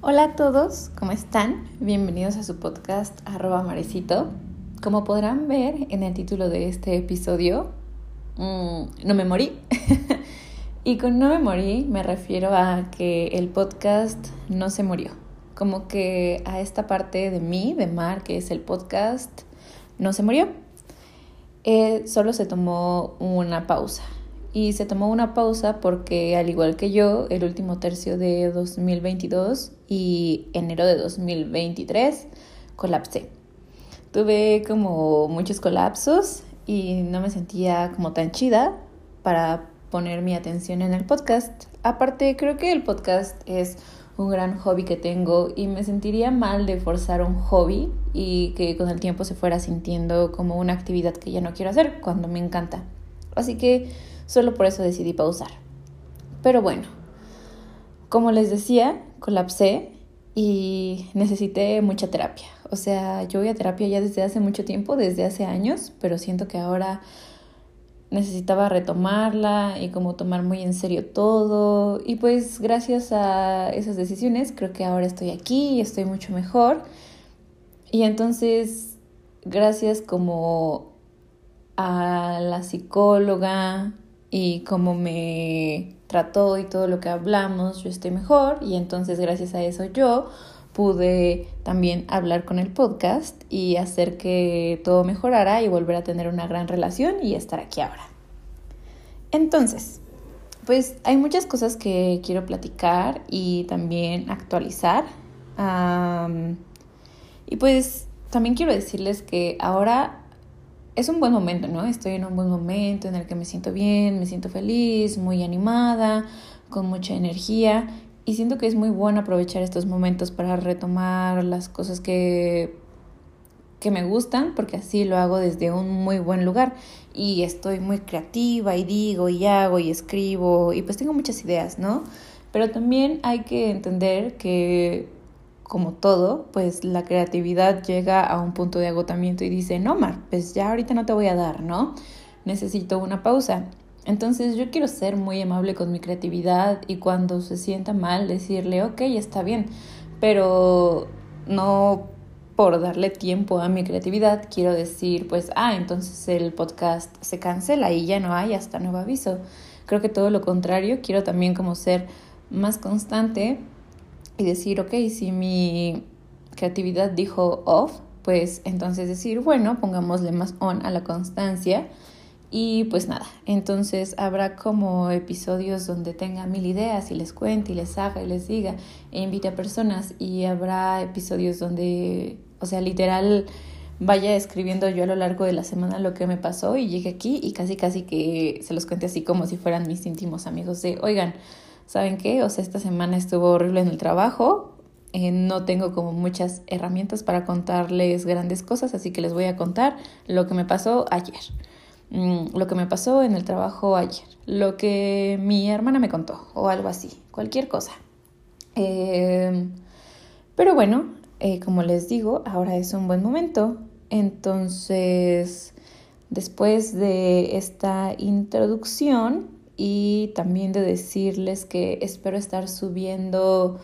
Hola a todos, ¿cómo están? Bienvenidos a su podcast arroba marecito. Como podrán ver en el título de este episodio, mmm, no me morí. y con no me morí me refiero a que el podcast no se murió. Como que a esta parte de mí, de Mar, que es el podcast, no se murió. Eh, solo se tomó una pausa y se tomó una pausa porque al igual que yo, el último tercio de 2022 y enero de 2023 colapsé. Tuve como muchos colapsos y no me sentía como tan chida para poner mi atención en el podcast. Aparte, creo que el podcast es un gran hobby que tengo y me sentiría mal de forzar un hobby y que con el tiempo se fuera sintiendo como una actividad que ya no quiero hacer cuando me encanta. Así que Solo por eso decidí pausar. Pero bueno, como les decía, colapsé y necesité mucha terapia. O sea, yo voy a terapia ya desde hace mucho tiempo, desde hace años, pero siento que ahora necesitaba retomarla y como tomar muy en serio todo. Y pues gracias a esas decisiones creo que ahora estoy aquí y estoy mucho mejor. Y entonces, gracias como a la psicóloga, y como me trató y todo lo que hablamos, yo estoy mejor y entonces gracias a eso yo pude también hablar con el podcast y hacer que todo mejorara y volver a tener una gran relación y estar aquí ahora. Entonces, pues hay muchas cosas que quiero platicar y también actualizar. y pues también quiero decirles que ahora es un buen momento, ¿no? Estoy en un buen momento en el que me siento bien, me siento feliz, muy animada, con mucha energía y siento que es muy bueno aprovechar estos momentos para retomar las cosas que que me gustan porque así lo hago desde un muy buen lugar y estoy muy creativa y digo y hago y escribo y pues tengo muchas ideas, ¿no? Pero también hay que entender que como todo, pues la creatividad llega a un punto de agotamiento y dice, no, Mar, pues ya ahorita no te voy a dar, ¿no? Necesito una pausa. Entonces yo quiero ser muy amable con mi creatividad y cuando se sienta mal decirle, ok, está bien, pero no por darle tiempo a mi creatividad quiero decir, pues, ah, entonces el podcast se cancela y ya no hay hasta nuevo aviso. Creo que todo lo contrario, quiero también como ser más constante y decir, ok, si mi creatividad dijo off, pues entonces decir, bueno, pongámosle más on a la constancia. Y pues nada, entonces habrá como episodios donde tenga mil ideas y les cuente y les haga y les diga e invite a personas y habrá episodios donde, o sea, literal vaya escribiendo yo a lo largo de la semana lo que me pasó y llegue aquí y casi casi que se los cuente así como si fueran mis íntimos amigos de, oigan, ¿saben qué? O sea, esta semana estuvo horrible en el trabajo, eh, no tengo como muchas herramientas para contarles grandes cosas, así que les voy a contar lo que me pasó ayer, lo que me pasó en el trabajo ayer, lo que mi hermana me contó o algo así, cualquier cosa. Em, pero bueno, eh, como les digo, ahora es un buen momento, entonces después de esta introducción, y también de decirles que espero estar subiendo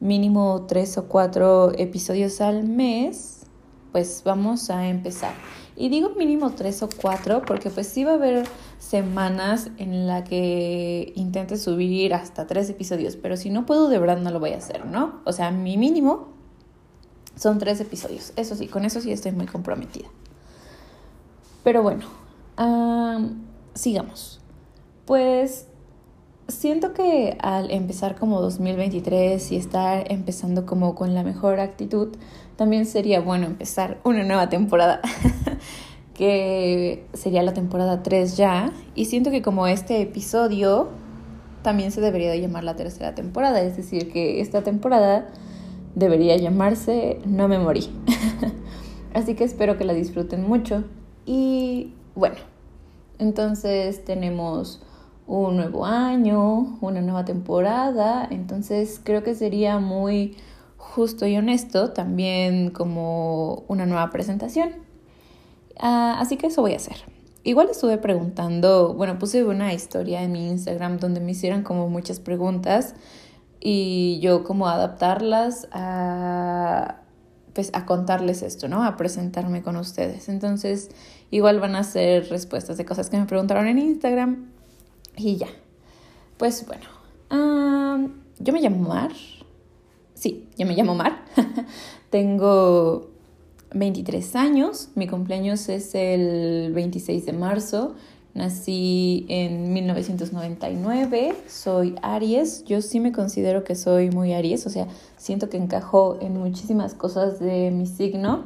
mínimo tres o cuatro episodios al mes, pues vamos a empezar. Y digo mínimo tres o cuatro porque pues sí va a haber semanas en la que intente subir hasta tres episodios, pero si no puedo de verdad no lo voy a hacer, ¿no? O sea, mi mínimo son tres episodios. Eso sí, con eso sí estoy muy comprometida. Pero bueno, sigamos. Pues siento que al empezar como 2023 y estar empezando como con la mejor actitud, también sería bueno empezar una nueva temporada, que sería la temporada 3 ya. Y siento que como este episodio también se debería de llamar la tercera temporada, es decir, que esta temporada debería llamarse No me morí. Así que espero que la disfruten mucho. Y bueno, entonces tenemos un nuevo año, una nueva temporada, entonces creo que sería muy justo y honesto también como una nueva presentación. Ah, así que eso voy a hacer. Igual estuve preguntando, bueno, puse una historia en mi Instagram donde me hicieron como muchas preguntas y yo como adaptarlas a pues a contarles esto, ¿no? A presentarme con ustedes. Entonces, igual van a ser respuestas de cosas que me preguntaron en Instagram y ya. Pues bueno, yo me llamo Mar. Sí, yo me llamo Mar. Tengo 23 años. Mi cumpleaños es el 26 de marzo. Nací en 1999, soy Aries, yo sí me considero que soy muy Aries, o sea, siento que encajo en muchísimas cosas de mi signo.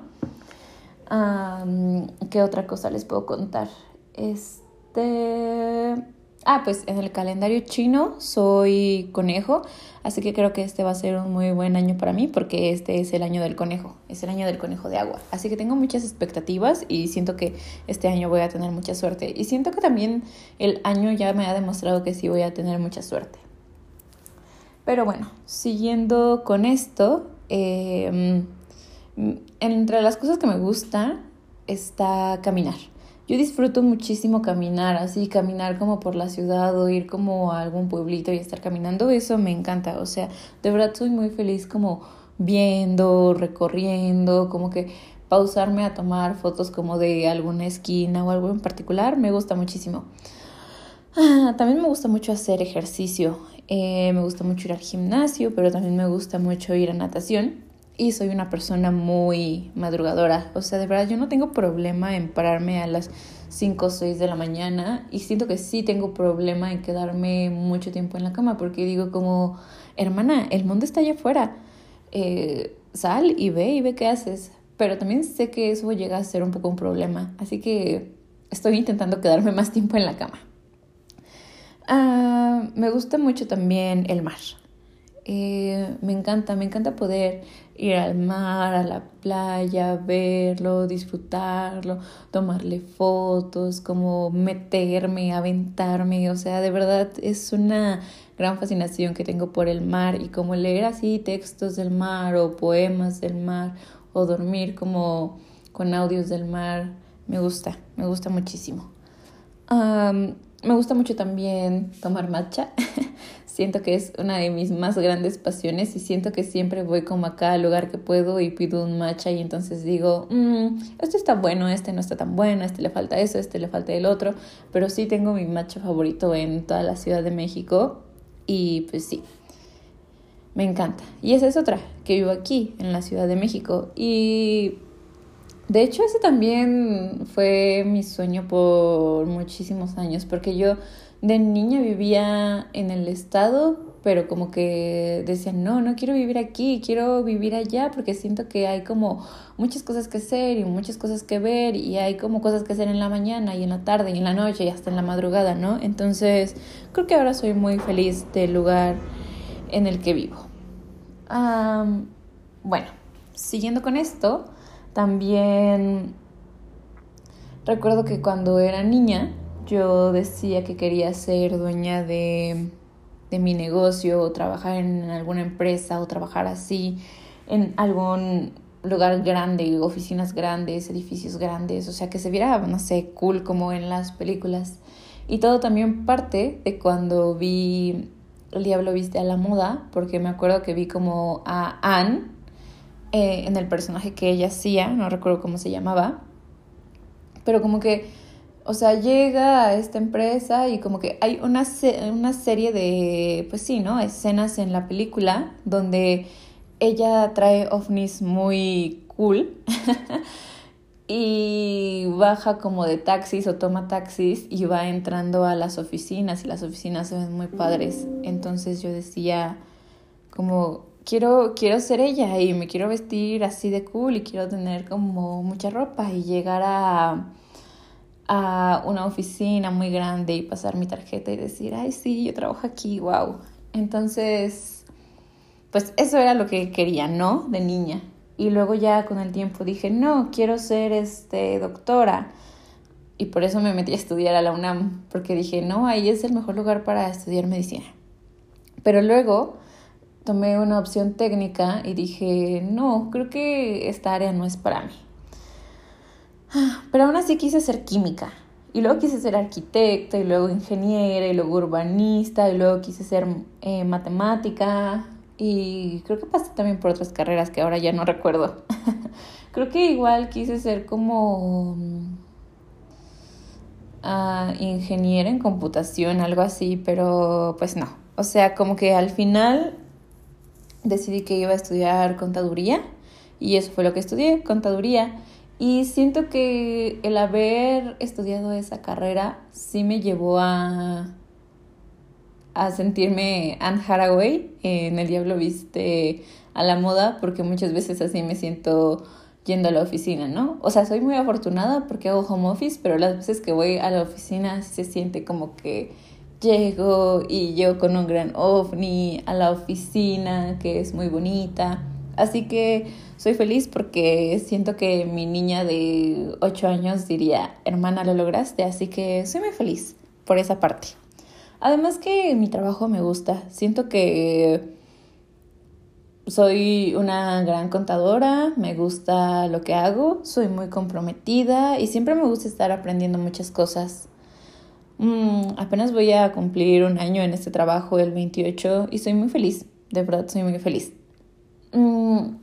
¿Qué otra cosa les puedo contar? Este... Ah, pues en el calendario chino soy conejo, así que creo que este va a ser un muy buen año para mí porque este es el año del conejo, es el año del conejo de agua. Así que tengo muchas expectativas y siento que este año voy a tener mucha suerte. Y siento que también el año ya me ha demostrado que sí voy a tener mucha suerte. Pero bueno, siguiendo con esto, em, entre las cosas que me gusta está caminar. Yo disfruto muchísimo caminar, así caminar como por la ciudad o ir como a algún pueblito y estar caminando, eso me encanta, o sea, de verdad soy muy feliz como viendo, recorriendo, como que pausarme a tomar fotos como de alguna esquina o algo en particular, me gusta muchísimo. Ah, también me gusta mucho hacer ejercicio, eh, me gusta mucho ir al gimnasio, pero también me gusta mucho ir a natación y soy una persona muy madrugadora. O sea, de verdad yo no tengo problema en pararme a las 5 o 6 de la mañana y siento que sí tengo problema en quedarme mucho tiempo en la cama porque digo como, hermana, el mundo está allá afuera. Eh, sal y ve y ve qué haces. Pero también sé que eso llega a ser un poco un problema. Así que estoy intentando quedarme más tiempo en la cama. Ah, me gusta mucho también el mar. Eh, me encanta, me encanta poder ir al mar, a la playa, verlo, disfrutarlo, tomarle fotos, como meterme, aventarme, o sea, de verdad es una gran fascinación que tengo por el mar y como leer así textos del mar o poemas del mar o dormir como con audios del mar, me gusta, me gusta muchísimo. me gusta mucho también tomar matcha. siento que es una de mis más grandes pasiones y siento que siempre voy como a cada lugar que puedo y pido un matcha y entonces digo, mm, este está bueno, este no está tan bueno, este le falta eso, este le falta el otro, pero sí tengo mi matcha favorito en toda la Ciudad de México y pues sí, me encanta. Y esa es otra, que vivo aquí en la Ciudad de México y de hecho ese también fue mi sueño por muchísimos años porque yo de niña vivía en el estado, pero como que decía, no, no quiero vivir aquí, quiero vivir allá porque siento que hay como muchas cosas que hacer y muchas cosas que ver y hay como cosas que hacer en la mañana y en la tarde y en la noche y hasta en la madrugada, ¿no? Entonces creo que ahora soy muy feliz del lugar en el que vivo. bueno, siguiendo con esto, también recuerdo que cuando era niña, yo decía que quería ser dueña de, de mi negocio o trabajar en alguna empresa o trabajar así en algún lugar grande, oficinas grandes, edificios grandes, o sea, que se viera, no sé, cool como en las películas. Y todo también parte de cuando vi El Diablo Viste a la Moda, porque me acuerdo que vi como a Anne eh, en el personaje que ella hacía, no recuerdo cómo se llamaba, pero como que o sea, llega a esta empresa y como que hay una, una serie de, pues sí, ¿no? Escenas en la película donde ella trae ovnis muy cool y baja como de taxis o toma taxis y va entrando a las oficinas y las oficinas se ven muy padres. Entonces yo decía como quiero quiero ser ella y me quiero vestir así de cool y quiero tener como mucha ropa y llegar a a una oficina muy grande y pasar mi tarjeta y decir, ay, sí, yo trabajo aquí, wow. Entonces, pues eso era lo que quería, ¿no? De niña. Y luego ya con el tiempo dije, no, quiero ser este, doctora. y por eso me metí a estudiar a la UNAM, porque dije, no, ahí es el mejor lugar para estudiar medicina. Pero luego tomé una opción técnica y dije, no, creo que esta área no es para mí. Pero aún así quise ser química. Y luego quise ser arquitecta, y luego ingeniera, y luego urbanista, y luego quise ser eh, matemática. Y creo que pasé también por otras carreras que ahora ya no recuerdo. creo que igual quise ser como uh, ingeniera en computación, algo así, pero pues no. O sea, como que al final decidí que iba a estudiar contaduría y eso fue lo que estudié, contaduría. Y siento que el haber estudiado esa carrera sí me llevó a, a sentirme Anne Haraway en El Diablo Viste a la moda, porque muchas veces así me siento yendo a la oficina, ¿no? O sea, soy muy afortunada porque hago home office, pero las veces que voy a la oficina se siente como que llego y yo con un gran ovni a la oficina, que es muy bonita. Así que soy feliz porque siento que mi niña de 8 años diría, hermana, lo lograste, así que soy muy feliz por esa parte. Además que mi trabajo me gusta, siento que soy una gran contadora, me gusta lo que hago, soy muy comprometida y siempre me gusta estar aprendiendo muchas cosas. Mm, apenas voy a cumplir un año en este trabajo, el 28, y soy muy feliz, de verdad soy muy feliz. Mm,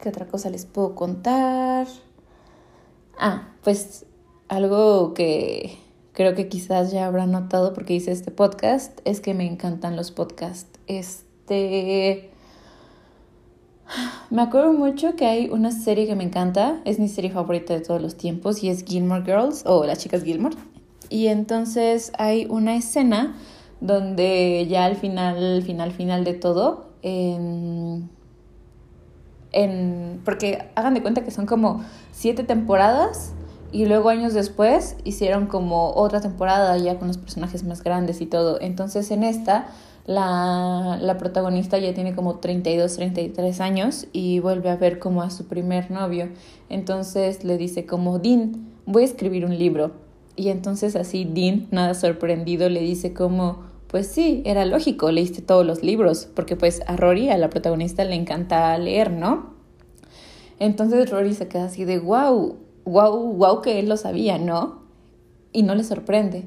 ¿Qué otra cosa les puedo contar? Ah, pues algo que creo que quizás ya habrán notado porque hice este podcast es que me encantan los podcasts. Este. Me acuerdo mucho que hay una serie que me encanta, es mi serie favorita de todos los tiempos y es Gilmore Girls o Las chicas Gilmore. Y entonces hay una escena donde ya al final, final, final de todo, en en, porque hagan de cuenta que son como siete temporadas y luego años después hicieron como otra temporada ya con los personajes más grandes y todo. Entonces en esta la, la protagonista ya tiene como 32, 33 años y vuelve a ver como a su primer novio. Entonces le dice como, Dean, voy a escribir un libro. Y entonces así Dean, nada sorprendido, le dice como, pues sí, era lógico, leíste todos los libros, porque pues a Rory, a la protagonista, le encanta leer, ¿no? Entonces Rory se queda así de, wow, wow, wow que él lo sabía, ¿no? Y no le sorprende.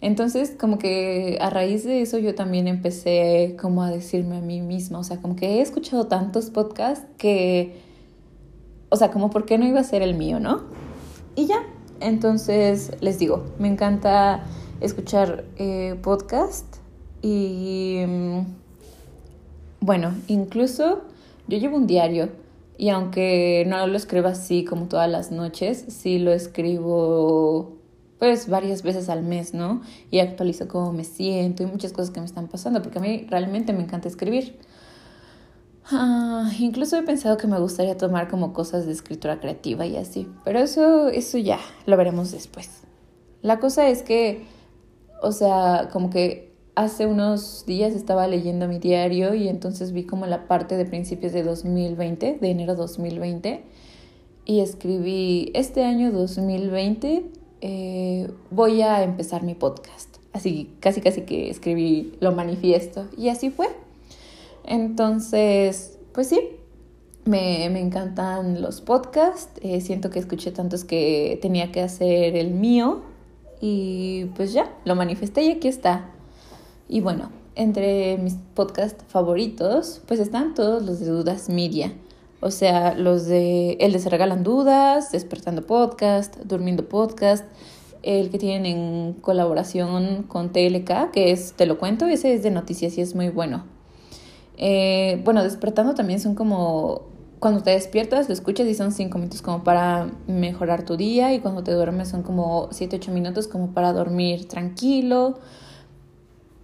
Entonces, como que a raíz de eso yo también empecé como a decirme a mí misma, o sea, como que he escuchado tantos podcasts que, o sea, como por qué no iba a ser el mío, ¿no? Y ya, entonces les digo, me encanta escuchar eh, podcast y mm, bueno, incluso yo llevo un diario y aunque no lo escribo así como todas las noches, sí lo escribo pues varias veces al mes, ¿no? Y actualizo cómo me siento y muchas cosas que me están pasando, porque a mí realmente me encanta escribir. Ah, incluso he pensado que me gustaría tomar como cosas de escritura creativa y así, pero eso, eso ya lo veremos después. La cosa es que, o sea, como que hace unos días estaba leyendo mi diario y entonces vi como la parte de principios de 2020, de enero 2020, y escribí, este año 2020 eh, voy a empezar mi podcast. Así, casi casi que escribí lo manifiesto y así fue. Entonces, pues sí, me, encantan los podcasts, eh, siento que escuché tantos que tenía que hacer el mío y pues ya, lo manifesté y aquí está. Y bueno, entre mis podcasts favoritos, pues están todos los de Dudas Media. O sea, los de el de Se Regalan Dudas, Despertando Podcast, Durmiendo Podcast, el que tienen en colaboración con TLK, que es, te lo cuento, ese es de noticias y es muy bueno. Eh, bueno, Despertando también son como cuando te despiertas, lo escuchas y son cinco minutos como para mejorar tu día y cuando te duermes son como siete, ocho minutos como para dormir tranquilo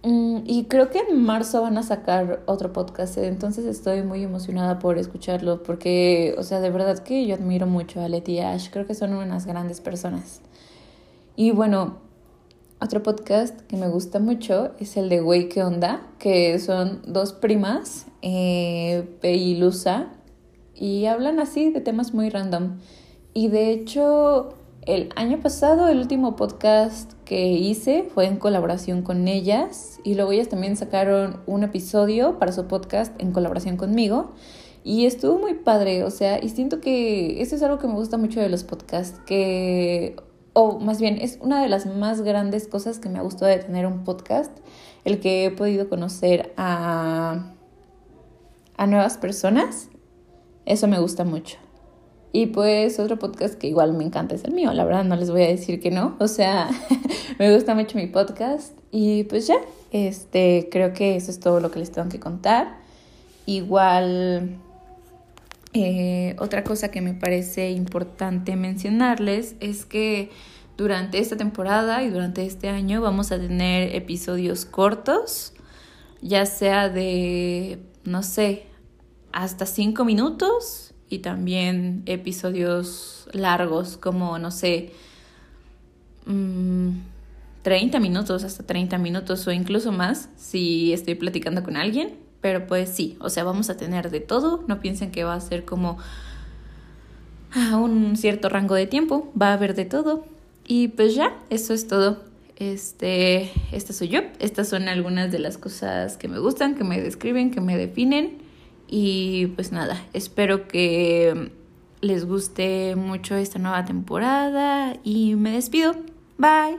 y creo que en marzo van a sacar otro podcast, entonces estoy muy emocionada por escucharlo porque, o sea, de verdad que yo admiro mucho a Letty Ash, creo que son unas grandes personas. Y bueno, otro podcast que me gusta mucho es el de Wey ¿Qué Onda? Que son dos primas, eh, Pe y Lusa, y hablan así de temas muy random. Y de hecho, El año pasado el último podcast que hice fue en colaboración con ellas y luego ellas también sacaron un episodio para su podcast en colaboración conmigo y estuvo muy padre, o sea, y siento que eso es algo que me gusta mucho de los podcasts, que, o más bien es una de las más grandes cosas que me ha gustado de tener un podcast, el que he podido conocer a, a nuevas personas, eso me gusta mucho. Y pues otro podcast que igual me encanta es el mío, la verdad no les voy a decir que no, o sea, me gusta mucho mi podcast y pues ya, este, creo que eso es todo lo que les tengo que contar. Igual, eh, otra cosa que me parece importante mencionarles es que durante esta temporada y durante este año vamos a tener episodios cortos, ya sea de, no sé, hasta cinco minutos y también episodios largos como, no sé, 30 mm, minutos, hasta 30 minutos o incluso más si estoy platicando con alguien. Pero pues sí, o sea, vamos a tener de todo. No piensen que va a ser como a un cierto rango de tiempo. Va a haber de todo. Y pues ya, eso es todo. Este, esta soy yo. Estas son algunas de las cosas que me gustan, que me describen, que me definen. Y pues nada, espero que les guste mucho esta nueva temporada y me despido. Bye.